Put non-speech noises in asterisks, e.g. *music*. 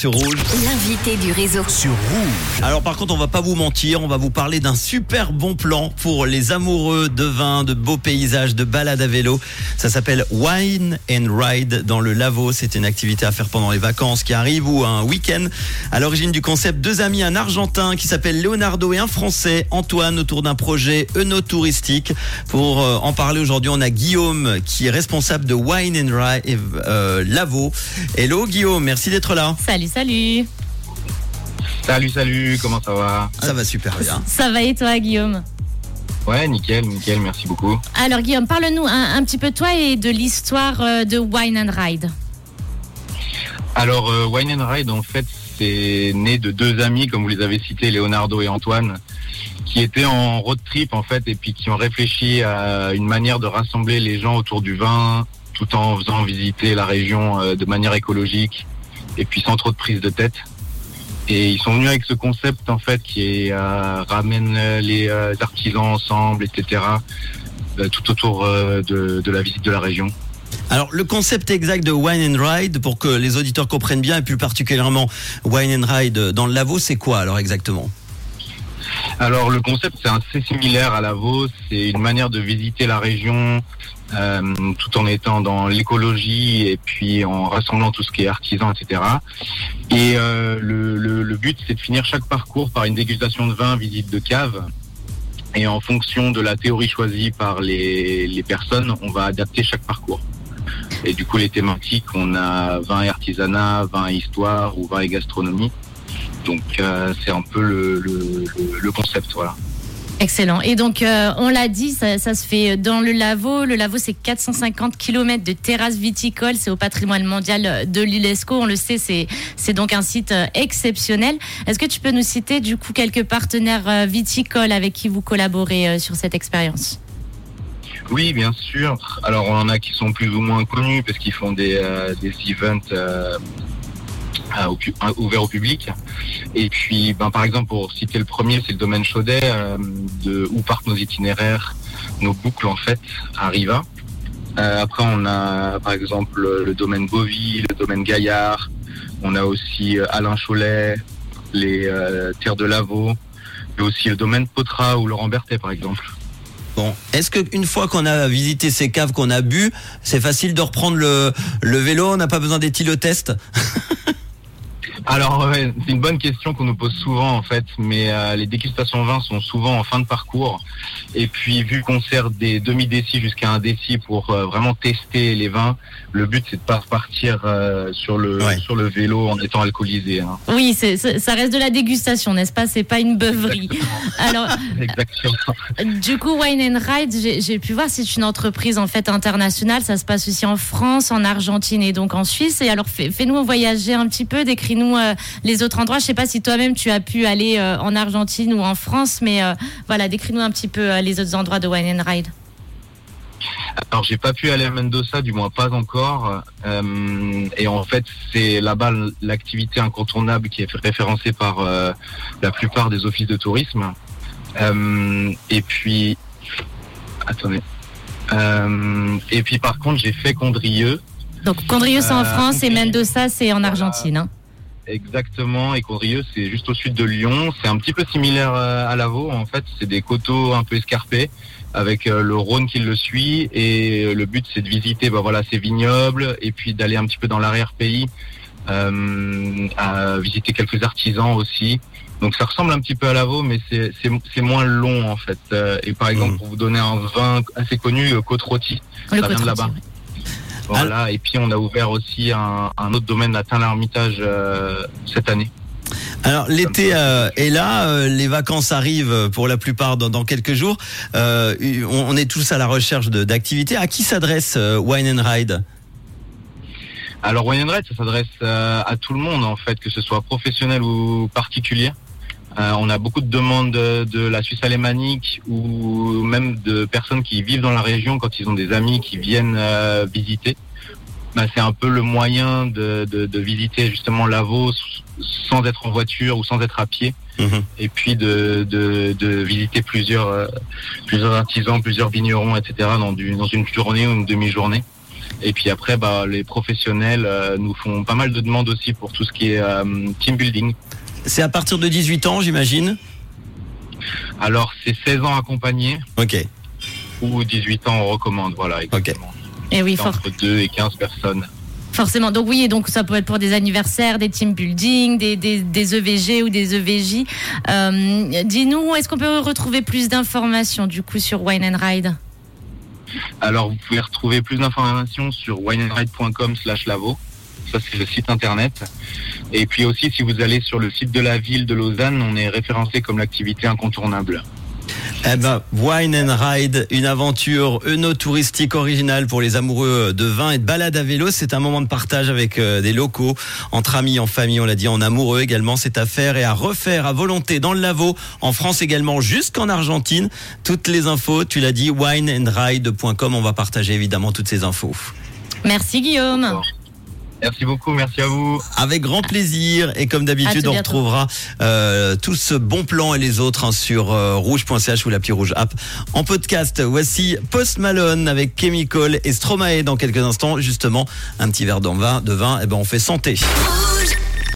sur Rouge. L'invité du réseau. Sur Rouge. Alors par contre, on va pas vous mentir, on va vous parler d'un super bon plan pour les amoureux de vin, de beaux paysages, de balades à vélo. Ça s'appelle Wine and Ride dans le Lavaux. C'est une activité à faire pendant les vacances qui arrivent ou un week-end. À l'origine du concept, deux amis, un Argentin qui s'appelle Leonardo et un Français, Antoine, autour d'un projet œnotouristique. Pour euh, en parler aujourd'hui, on a Guillaume qui est responsable de Wine and Ride euh, Lavaux. Hello Guillaume, merci d'être là. Salut, salut. Salut, salut, comment ça va Ça va super bien. Ça va et toi, Guillaume Ouais, nickel, nickel, merci beaucoup. Alors, Guillaume, parle-nous un, un petit peu de toi et de l'histoire euh, de Wine and Ride. Alors, euh, Wine and Ride, en fait, c'est né de deux amis, comme vous les avez cités, Leonardo et Antoine, qui étaient en road trip, en fait, et puis qui ont réfléchi à une manière de rassembler les gens autour du vin, tout en faisant visiter la région euh, de manière écologique, et puis sans trop de prise de tête. Et ils sont venus avec ce concept, en fait, qui est, euh, ramène euh, les euh, artisans ensemble, etc., tout autour de, de la visite de la région. Alors, le concept exact de Wine and Ride, pour que les auditeurs comprennent bien, et plus particulièrement Wine and Ride dans le Lavaux, c'est quoi alors exactement? Alors le concept c'est assez similaire à Lavaux, c'est une manière de visiter la région euh, tout en étant dans l'écologie et puis en rassemblant tout ce qui est artisan, etc. Et euh, le but c'est de finir chaque parcours par une dégustation de vin, visite de cave. Et en fonction de la théorie choisie par les, les personnes, on va adapter chaque parcours. Et du coup les thématiques, on a vin et artisanat, vin et histoire ou vin et gastronomie. Donc euh, c'est un peu le, le, le- le concept, voilà. Excellent. Et donc, euh, on l'a dit, ça, ça se fait dans le Lavaux. Le Lavaux, c'est 450 km de terrasses viticoles. C'est au patrimoine mondial de l'UNESCO. On le sait, c'est, donc un site euh, exceptionnel. Est-ce que tu peux nous citer, du coup, quelques partenaires viticoles avec qui vous collaborez sur cette expérience? Oui, bien sûr. Alors on en a qui sont plus ou moins connus parce qu'ils font des, euh, des events euh, pu- euh, ouverts au public. Et puis, ben, par exemple, pour citer le premier, c'est le domaine Chaudet, euh, de où partent nos itinéraires, nos boucles en fait, à Riva. Euh, après, on a par exemple le domaine Bovy, le domaine Gaillard. On a aussi euh, Alain Cholet, les euh, terres de Lavaux, et aussi le domaine Potra ou Laurent Berthet par exemple. Bon, est-ce qu'une fois qu'on a visité ces caves, qu'on a bu, c'est facile de reprendre le, le vélo On n'a pas besoin d'éthylotest *laughs* Alors, ouais, c'est une bonne question qu'on nous pose souvent en fait, mais euh, les dégustations vins sont souvent en fin de parcours. Et puis, vu qu'on sert des demi-décis jusqu'à un déci pour euh, vraiment tester les vins, le but c'est de pas repartir euh, sur le Ouais. sur le vélo en étant alcoolisé. hein. Oui, c'est, c'est- ça reste de la dégustation, n'est-ce pas? C'est pas une beuverie. Alors, *laughs* Exactement. Du coup, Wine and Ride, j'ai j'ai pu voir, c'est une entreprise en fait internationale. Ça se passe aussi en France, en Argentine et donc en Suisse. Et alors, fais- fais-nous voyager un petit peu, décris-nous euh, les autres endroits. Je sais pas si toi-même tu as pu aller euh, en Argentine ou en France, mais euh, voilà, décris-nous un petit peu euh, les autres endroits de Wine and Ride. Alors, j'ai pas pu aller à Mendoza, du moins pas encore. Euh, et en fait, c'est là-bas l'activité incontournable qui est référencée par euh, la plupart des offices de tourisme. Euh, et puis, attendez. Euh, et puis, par contre, j'ai fait Condrieu. Donc, Condrieu, c'est en Euh, France et. Mendoza, c'est en Argentine. hein. Exactement, et Condrieu, c'est juste au sud de Lyon. C'est un petit peu similaire euh, à Lavaux, en fait. C'est des coteaux un peu escarpés, avec euh, le Rhône qui le suit. Et euh, le but, c'est de visiter bah, voilà, ces vignobles, et puis d'aller un petit peu dans l'arrière-pays, euh, à visiter quelques artisans aussi. Donc ça ressemble un petit peu à Lavaux, mais c'est- moins long, en fait. Et par exemple, Mhm. pour vous donner un vin assez connu, Côte Rôtie. Ça vient de là-bas. Voilà, et puis on a ouvert aussi un, un autre domaine à Tain-l'Hermitage euh, cette année. Alors l'été euh, est là, euh, les vacances arrivent pour la plupart dans, dans quelques jours. Euh, on, on est tous à la recherche d'activités. À qui s'adresse euh, Wine and Ride? Alors Wine and Ride, ça s'adresse euh, à tout le monde en fait, que ce soit professionnel ou particulier. Euh, on a beaucoup de demandes de, de la Suisse alémanique ou même de personnes qui vivent dans la région quand ils ont des amis qui viennent euh, visiter. Bah, c'est un peu le moyen de, de, de visiter justement Lavaux sans être en voiture ou sans être à pied. Mhm. et puis de, de, de visiter plusieurs, euh, plusieurs artisans, plusieurs vignerons, etc. dans, du, dans une journée ou une demi-journée. Et puis après, bah, les professionnels euh, nous font pas mal de demandes aussi pour tout ce qui est euh, team building. C'est à partir de 18 ans, j'imagine Alors c'est 16 ans accompagnés Ok, ou 18 ans on recommande, voilà. exactement. Et oui, entre 2 et 15 personnes. forcément. Donc oui, et donc ça peut être pour des anniversaires, des team building, des, des, des EVG ou des EVJ. Euh, Dis-nous, est-ce qu'on peut retrouver plus d'informations du coup sur Wine and Ride? Alors vous pouvez retrouver plus d'informations sur wineandride.com slash lavo. Ça c'est le site internet. Et puis aussi si vous allez sur le site de la ville de Lausanne, on est référencé comme l'activité incontournable. Eh ben, Wine and Ride, une aventure œnotouristique originale pour les amoureux de vin et de balade à vélo. C'est un moment de partage avec euh, des locaux, entre amis, en famille, on l'a dit, en amoureux également. C'est à faire et à refaire à volonté dans le Lavaux, en France également, jusqu'en Argentine. Toutes les infos, tu l'as dit, wineandride.com. On va partager évidemment toutes ces infos. Merci Guillaume. Merci beaucoup, merci à vous. Avec grand plaisir et comme d'habitude, on bientôt. retrouvera euh, tout ce bon plan et les autres hein, sur euh, rouge.ch ou l'appli rouge app en podcast. Voici Post Malone avec Chemical et Stromae dans quelques instants. Justement, un petit verre de vin, de vin, et ben on fait santé. Rouge.